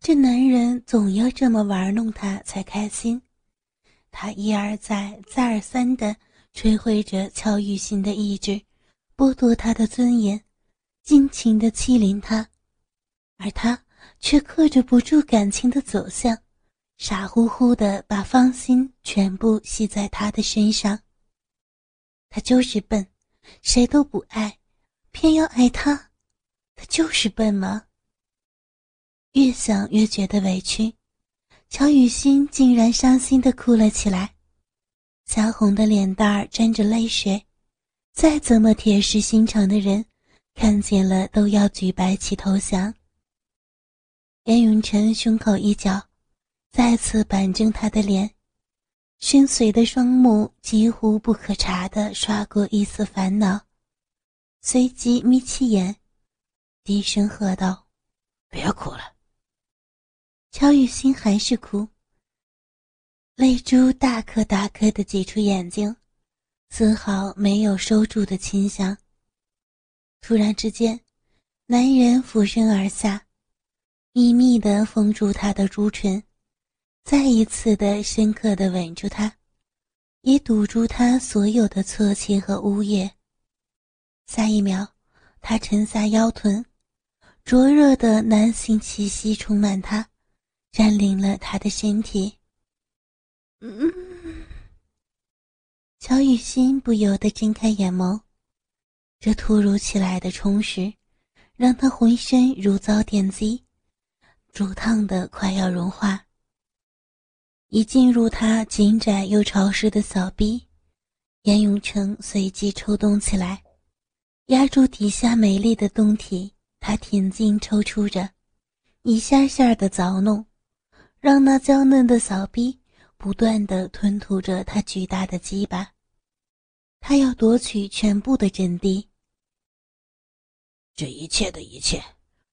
这男人总要这么玩弄她才开心。他一而再、再而三地摧毁着乔雨欣的意志，剥夺她的尊严，尽情地欺凌她，而他却克制不住感情的走向，傻乎乎地把芳心全部系在他的身上。他就是笨，谁都不爱，偏要爱他，他就是笨吗？越想越觉得委屈，乔雨欣竟然伤心的哭了起来，腮红的脸蛋儿沾着泪水，再怎么铁石心肠的人，看见了都要举白旗投降。严永成胸口一角，再次板正他的脸，深邃的双目几乎不可察的刷过一丝烦恼，随即眯起眼，低声喝道：“别哭了。”乔雨欣还是哭，泪珠大颗大颗的挤出眼睛，丝毫没有收住的倾向。突然之间，男人俯身而下，密密的封住她的朱唇，再一次的深刻的吻住她，也堵住她所有的啜泣和呜咽。下一秒，他沉下腰臀，灼热的男性气息充满他。占领了他的身体。嗯，乔雨欣不由得睁开眼眸，这突如其来的充实，让他浑身如遭电击，灼烫的快要融化。一进入他紧窄又潮湿的小臂，严永成随即抽动起来，压住底下美丽的胴体，他挺进抽出着，一下下的凿弄。让那娇嫩的小臂不断的吞吐着他巨大的鸡巴，他要夺取全部的阵地。这一切的一切，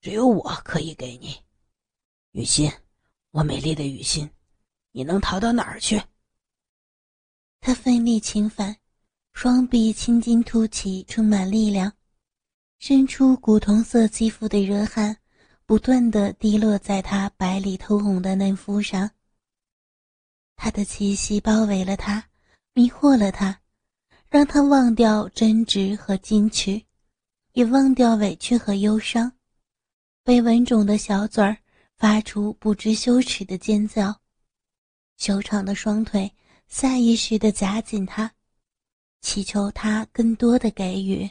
只有我可以给你，雨欣，我美丽的雨欣，你能逃到哪儿去？他奋力侵犯，双臂青筋凸起，充满力量，伸出古铜色肌肤的热汗。不断的滴落在他白里透红的嫩肤上。他的气息包围了他，迷惑了他，让他忘掉争执和矜持，也忘掉委屈和忧伤。被吻肿的小嘴儿发出不知羞耻的尖叫，修长的双腿下意识的夹紧他，祈求他更多的给予。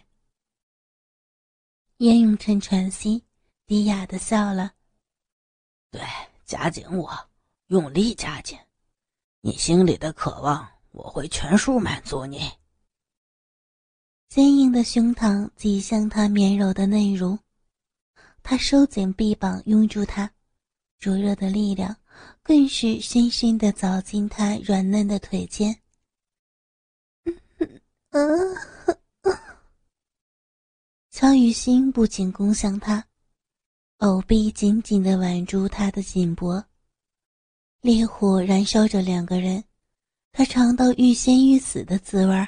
严永成喘息。低哑的笑了。对，夹紧我，用力夹紧，你心里的渴望，我会全数满足你。坚硬的胸膛挤向他绵柔的内乳，他收紧臂膀拥住他，灼热的力量更是深深的凿进他软嫩的腿间。嗯乔雨欣不仅攻向他。藕臂紧紧地挽住他的颈脖，烈火燃烧着两个人，他尝到欲仙欲死的滋味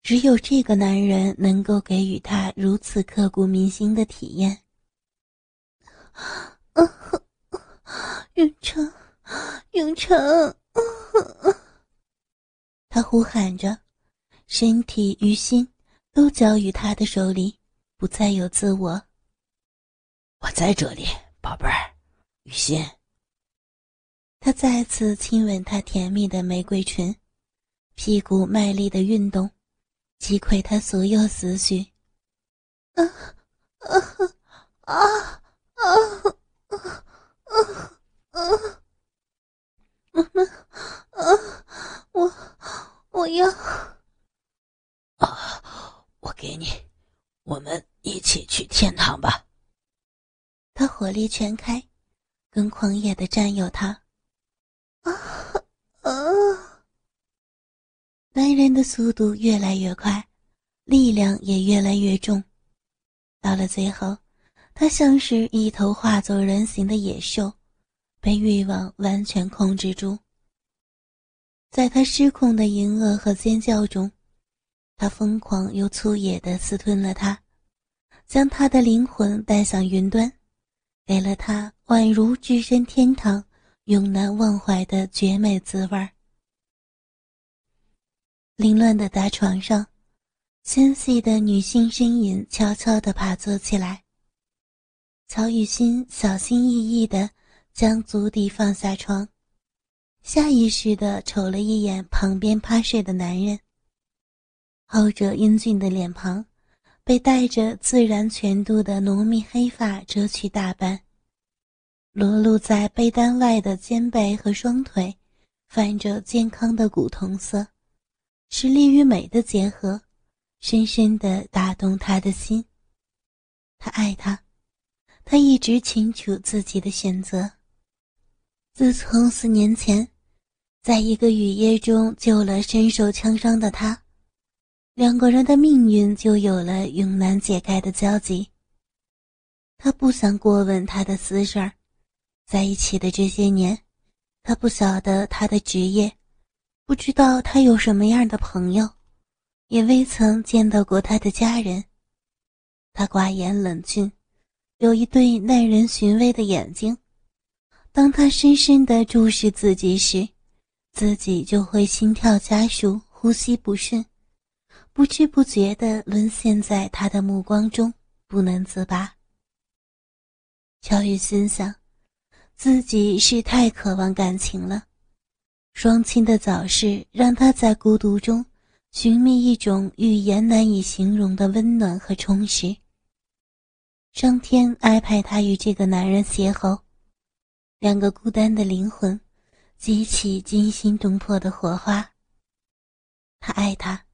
只有这个男人能够给予他如此刻骨铭心的体验。永成，永成，他呼喊着，身体与心都交于他的手里，不再有自我。我在这里，宝贝儿，雨欣。他再次亲吻她甜蜜的玫瑰唇，屁股卖力的运动，击溃他所有思绪。啊啊啊啊啊啊啊！妈妈，啊，我我要啊！我给你，我们一起去天堂吧。他火力全开，更狂野的占有他。啊啊！男人的速度越来越快，力量也越来越重。到了最后，他像是一头化作人形的野兽，被欲望完全控制住。在他失控的淫恶和尖叫中，他疯狂又粗野地私吞了他，将他的灵魂带向云端。给了他宛如置身天堂、永难忘怀的绝美滋味儿。凌乱的大床上，纤细的女性身影悄悄地爬坐起来。曹雨欣小心翼翼地将足底放下床，下意识地瞅了一眼旁边趴睡的男人。后者英俊的脸庞。被带着自然全度的浓密黑发遮去大半，裸露在被单外的肩背和双腿，泛着健康的古铜色，是力与美的结合，深深地打动他的心。他爱她，他一直清楚自己的选择。自从四年前，在一个雨夜中救了身受枪伤的他。两个人的命运就有了永难解开的交集。他不想过问他的私事儿，在一起的这些年，他不晓得他的职业，不知道他有什么样的朋友，也未曾见到过他的家人。他寡言冷峻，有一对耐人寻味的眼睛。当他深深地注视自己时，自己就会心跳加速，呼吸不顺。不知不觉地沦陷在他的目光中，不能自拔。乔雨心想，自己是太渴望感情了。双亲的早逝让他在孤独中寻觅一种语言难以形容的温暖和充实。上天安排他与这个男人邂逅，两个孤单的灵魂激起惊心动魄的火花。他爱她。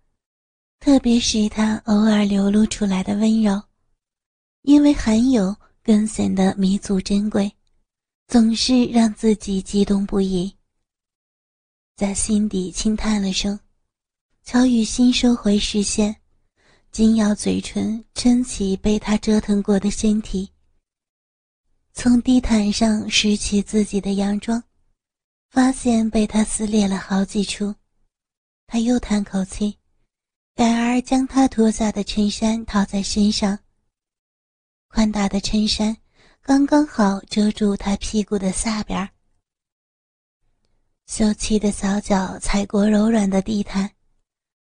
特别是他偶尔流露出来的温柔，因为含有更显得弥足珍贵，总是让自己激动不已。在心底轻叹了声，乔雨欣收回视线，紧咬嘴唇，撑起被他折腾过的身体，从地毯上拾起自己的洋装，发现被他撕裂了好几处，他又叹口气。改而将他脱下的衬衫套在身上。宽大的衬衫刚刚好遮住他屁股的下边秀气的小脚踩过柔软的地毯，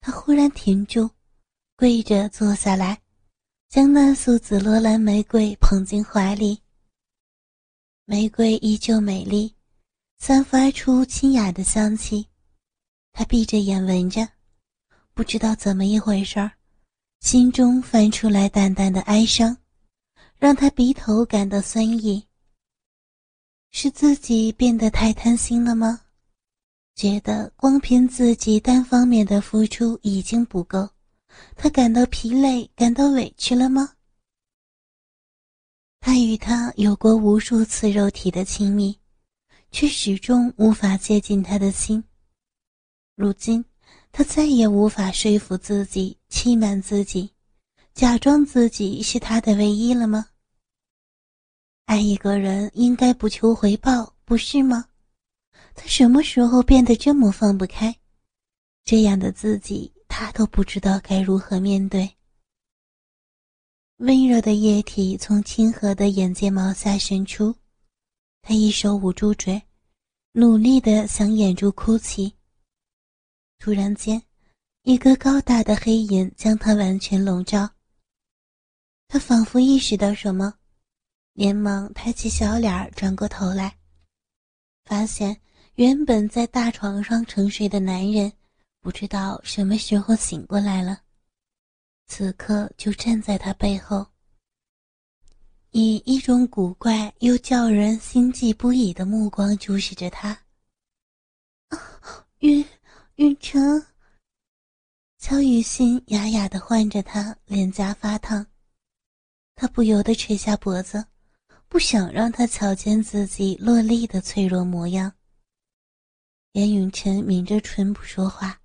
他忽然停住，跪着坐下来，将那束紫罗兰玫瑰捧进怀里。玫瑰依旧美丽，散发出清雅的香气。他闭着眼闻着。不知道怎么一回事儿，心中泛出来淡淡的哀伤，让他鼻头感到酸意。是自己变得太贪心了吗？觉得光凭自己单方面的付出已经不够，他感到疲累，感到委屈了吗？他与他有过无数次肉体的亲密，却始终无法接近他的心。如今。他再也无法说服自己、欺瞒自己、假装自己是他的唯一了吗？爱一个人应该不求回报，不是吗？他什么时候变得这么放不开？这样的自己，他都不知道该如何面对。温热的液体从清和的眼睫毛下渗出，他一手捂住嘴，努力的想掩住哭泣。突然间，一个高大的黑影将他完全笼罩。他仿佛意识到什么，连忙抬起小脸转过头来，发现原本在大床上沉睡的男人，不知道什么时候醒过来了，此刻就站在他背后，以一种古怪又叫人心悸不已的目光注视着他。啊晕。雨辰，乔雨欣哑哑的唤着他，脸颊发烫，他不由得垂下脖子，不想让他瞧见自己落力的脆弱模样。严永晨抿着唇不说话，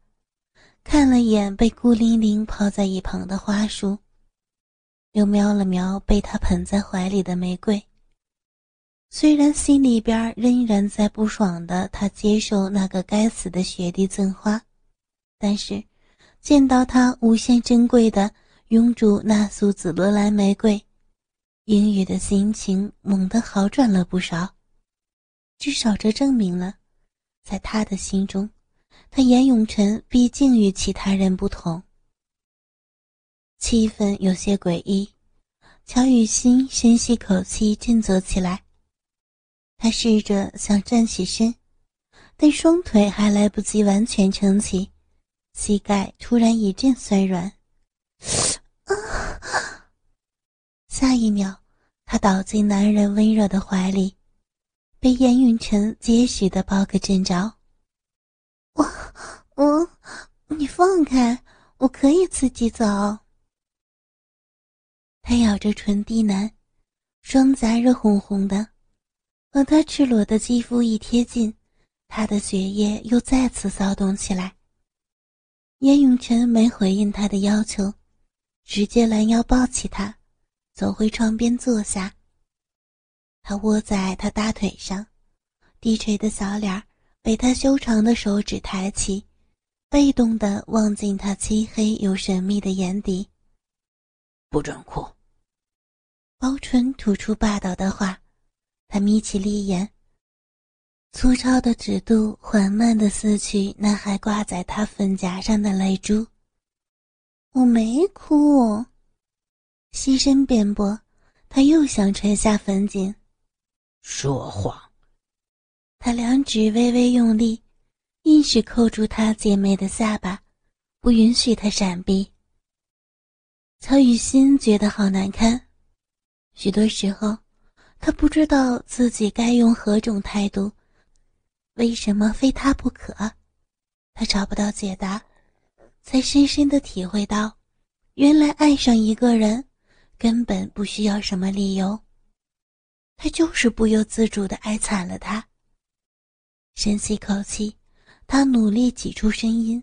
看了眼被孤零零抛在一旁的花束，又瞄了瞄被他捧在怀里的玫瑰。虽然心里边仍然在不爽的，他接受那个该死的学弟赠花，但是见到他无限珍贵的拥住那束紫罗兰玫瑰，英语的心情猛地好转了不少，至少这证明了，在他的心中，他严永成毕竟与其他人不同。气氛有些诡异，乔雨欣深吸口气，振作起来。他试着想站起身，但双腿还来不及完全撑起，膝盖突然一阵酸软。啊下一秒，他倒进男人温热的怀里，被严云晨结实的抱个正着。我我，你放开，我可以自己走。他咬着唇低喃，双颊热烘烘的，和他赤裸的肌肤一贴近，他的血液又再次骚动起来。严永成没回应他的要求，直接拦腰抱起他，走回床边坐下。他窝在他大腿上，低垂的小脸被他修长的手指抬起，被动的望进他漆黑又神秘的眼底。不准哭！包纯吐出霸道的话，他眯起利眼，粗糙的指肚缓慢的撕去那还挂在他粉颊上的泪珠。我没哭。牺声辩驳，他又想垂下粉颈。说谎。他两指微微用力，硬是扣住他姐妹的下巴，不允许她闪避。曹雨欣觉得好难堪，许多时候，他不知道自己该用何种态度，为什么非他不可？他找不到解答，才深深的体会到，原来爱上一个人，根本不需要什么理由。他就是不由自主的爱惨了他。深吸口气，他努力挤出声音，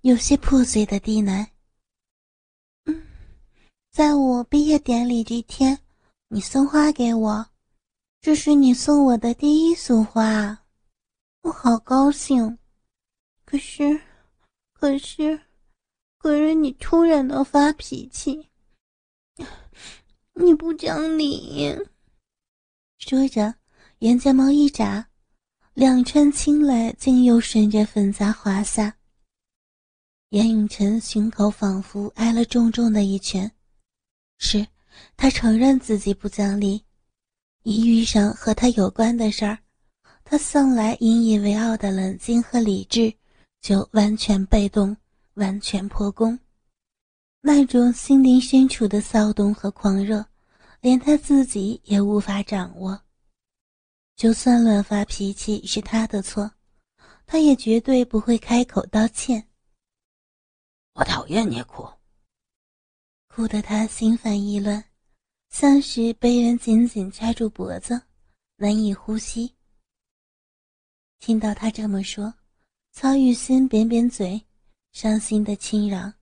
有些破碎的低喃。在我毕业典礼这天，你送花给我，这是你送我的第一束花，我好高兴。可是，可是，可是你突然的发脾气，你不讲理。说着，眼睫毛一眨，两串青蕾竟又顺着粉颊滑下。严永成胸口仿佛挨了重重的一拳。是，他承认自己不讲理。一遇上和他有关的事儿，他向来引以为傲的冷静和理智就完全被动，完全破功。那种心灵深处的骚动和狂热，连他自己也无法掌握。就算乱发脾气是他的错，他也绝对不会开口道歉。我讨厌你哭。哭得他心烦意乱，像是被人紧紧掐住脖子，难以呼吸。听到他这么说，曹雨欣扁扁嘴，伤心的轻嚷：“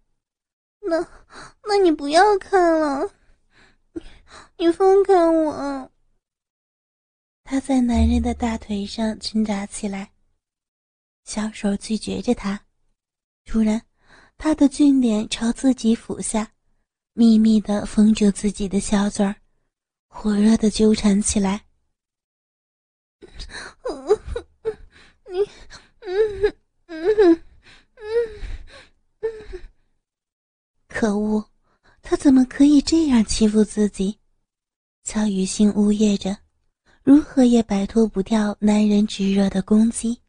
那，那你不要看了，你放开我。”他在男人的大腿上挣扎起来，小手拒绝着他。突然，他的俊脸朝自己俯下。秘密的封住自己的小嘴儿，火热的纠缠起来。可恶，他怎么可以这样欺负自己？乔雨欣呜咽着，如何也摆脱不掉男人炙热的攻击。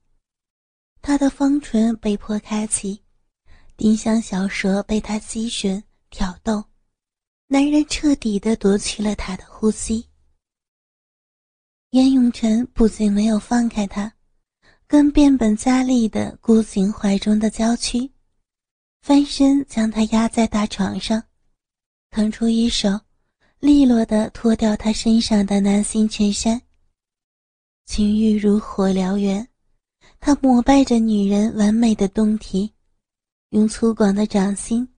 他的方唇被迫开启，丁香小舌被他吸吮挑逗。男人彻底的夺去了他的呼吸。严永成不仅没有放开他，更变本加厉的箍紧怀中的娇躯，翻身将他压在大床上，腾出一手，利落的脱掉他身上的男性衬衫。情欲如火燎原，他膜拜着女人完美的胴体，用粗犷的掌心，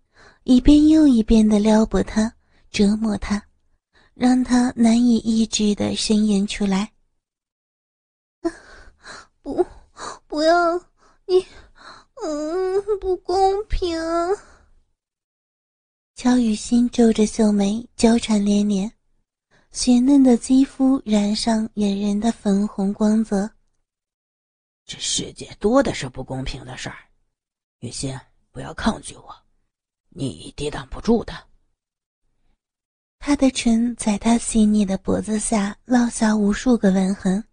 一遍又一遍的撩拨她。折磨他，让他难以抑制的呻吟出来。不，不要你，嗯，不公平。乔雨欣皱着秀眉，娇喘连连，雪嫩的肌肤染上引人的粉红光泽。这世界多的是不公平的事儿，雨欣，不要抗拒我，你抵挡不住的。他的唇在他细腻的脖子下烙下无数个吻痕，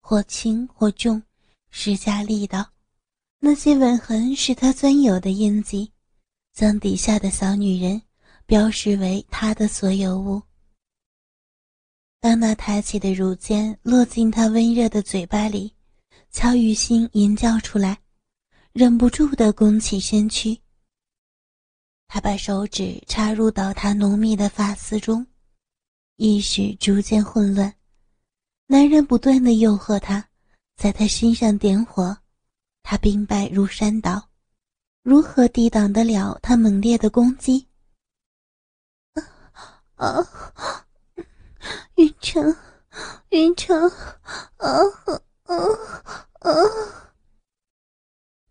或轻或重，施加力道。那些吻痕是他专有的印记，将底下的小女人标识为他的所有物。当那抬起的乳尖落进他温热的嘴巴里，乔雨欣吟叫出来，忍不住地弓起身躯。他把手指插入到她浓密的发丝中，意识逐渐混乱。男人不断地诱惑她，在她身上点火。他兵败如山倒，如何抵挡得了他猛烈的攻击？啊！云城，云城，啊啊啊！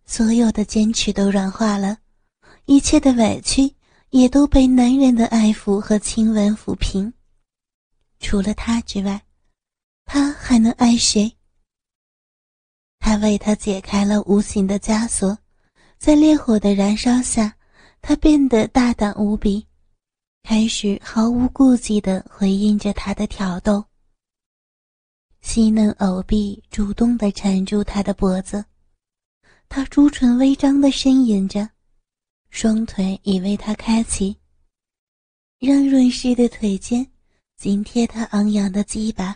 所有的坚持都软化了，一切的委屈也都被男人的爱抚和亲吻抚平。除了他之外，他还能爱谁？他为他解开了无形的枷锁，在烈火的燃烧下，他变得大胆无比，开始毫无顾忌地回应着他的挑逗。细嫩藕臂主动地缠住他的脖子，他朱唇微张地呻吟着，双腿已为他开启，让润湿的腿尖紧贴他昂扬的鸡巴。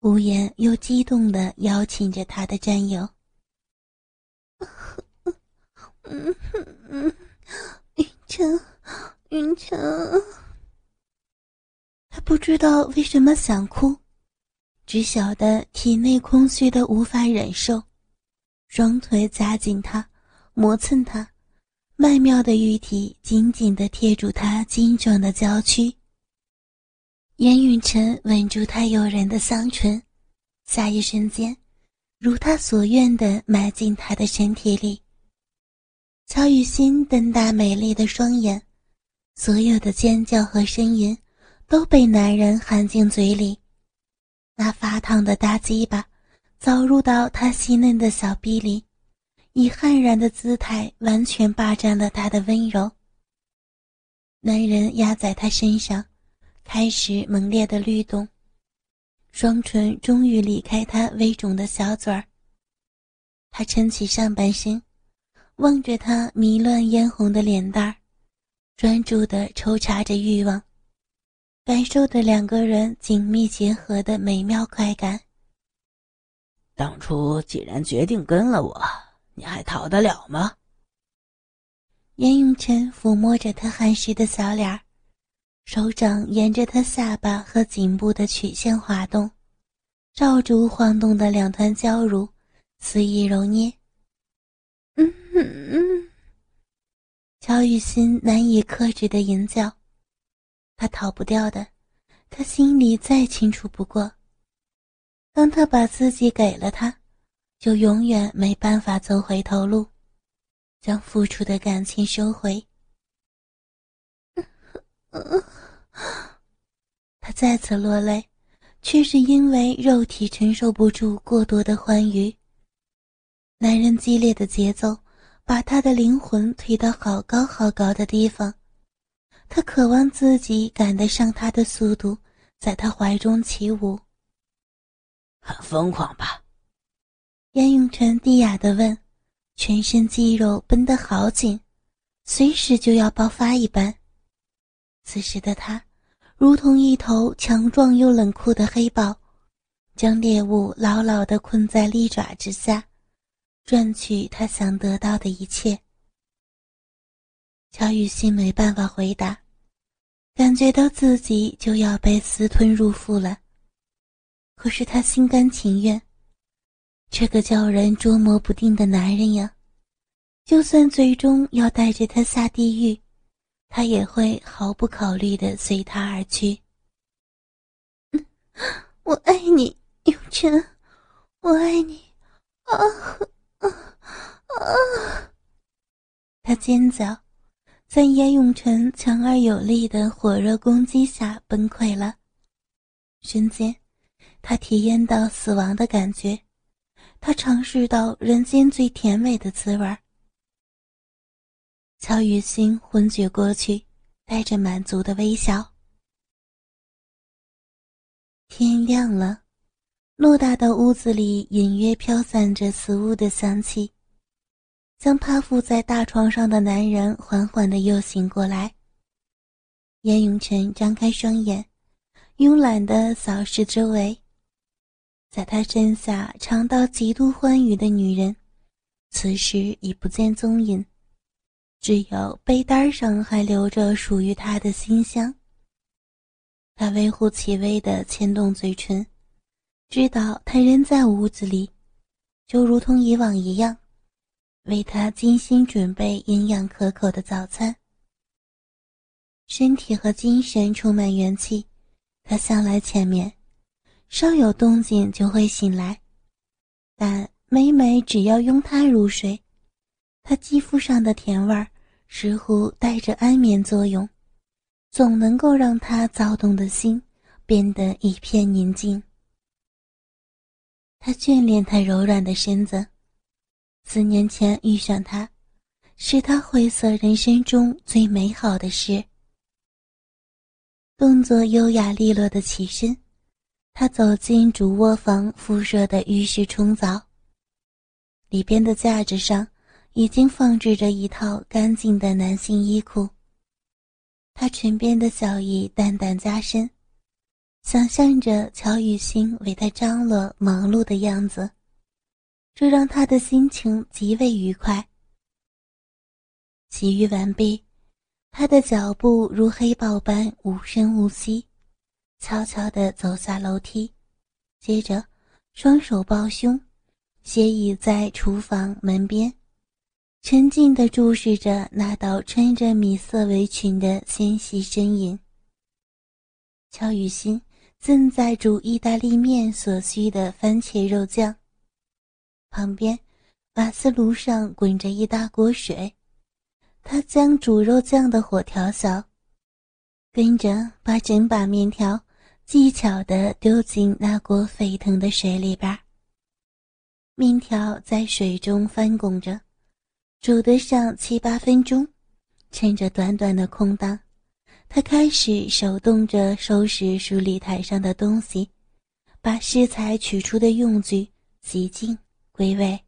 无言又激动地邀请着他的战友。嗯嗯，云城，云城，他不知道为什么想哭，只晓得体内空虚的无法忍受，双腿夹紧他，磨蹭他，曼妙的玉体紧紧地贴住他精壮的娇躯。严允晨吻住她诱人的香唇，下一瞬间，如他所愿的埋进他的身体里。乔雨欣瞪大美丽的双眼，所有的尖叫和呻吟都被男人含进嘴里。那发烫的大鸡巴早入到他细嫩的小臂里，以悍然的姿态完全霸占了他的温柔。男人压在他身上。开始猛烈的律动，双唇终于离开他微肿的小嘴儿。他撑起上半身，望着他迷乱嫣红的脸蛋儿，专注地抽插着欲望，感受着两个人紧密结合的美妙快感。当初既然决定跟了我，你还逃得了吗？严永晨抚摸着他汗湿的小脸儿。手掌沿着他下巴和颈部的曲线滑动，照住晃动的两团娇乳，肆意揉捏。嗯嗯，乔雨欣难以克制的吟叫，他逃不掉的，他心里再清楚不过。当他把自己给了他，就永远没办法走回头路，将付出的感情收回。他再次落泪，却是因为肉体承受不住过多的欢愉。男人激烈的节奏把他的灵魂推到好高好高的地方，他渴望自己赶得上他的速度，在他怀中起舞。很疯狂吧？严永成低哑地问，全身肌肉绷得好紧，随时就要爆发一般。此时的他，如同一头强壮又冷酷的黑豹，将猎物牢牢地困在利爪之下，赚取他想得到的一切。乔雨欣没办法回答，感觉到自己就要被私吞入腹了。可是他心甘情愿，这个叫人捉摸不定的男人呀，就算最终要带着他下地狱。他也会毫不考虑的随他而去。我爱你，永晨，我爱你，啊啊啊！他尖叫，在严永成强而有力的火热攻击下崩溃了。瞬间，他体验到死亡的感觉，他尝试到人间最甜美的滋味。乔雨欣昏厥过去，带着满足的微笑。天亮了，偌大的屋子里隐约飘散着死物的香气。将趴伏在大床上的男人缓缓的又醒过来。严永成张开双眼，慵懒的扫视周围，在他身下尝到极度欢愉的女人，此时已不见踪影，只有被单上还留着属于他的馨香。他微乎其微地牵动嘴唇，知道他仍在屋子里，就如同以往一样。为他精心准备营养可口的早餐，身体和精神充满元气。他向来浅眠，稍有动静就会醒来。但每每只要拥他入睡，他肌肤上的甜味儿似乎带着安眠作用，总能够让他躁动的心变得一片宁静。他眷恋他柔软的身子。四年前遇上他，是他灰色人生中最美好的事。动作优雅利落的起身，他走进主卧房附设的浴室冲澡。里边的架子上已经放置着一套干净的男性衣裤。他唇边的笑意淡淡加深，想象着乔雨欣为他张罗忙碌的样子。这让他的心情极为愉快。洗浴完毕，他的脚步如黑豹般无声无息，悄悄地走下楼梯，接着双手抱胸，斜倚在厨房门边，沉静地注视着那道穿着米色围裙的纤细身影。乔雨欣正在煮意大利面所需的番茄肉酱。旁边，瓦斯炉上滚着一大锅水，他将煮肉酱的火调小，跟着把整把面条技巧地丢进那锅沸腾的水里边。面条在水中翻滚着，煮得上七八分钟。趁着短短的空档，他开始手动着收拾梳理台上的东西，把食材取出的用具洗净。归位。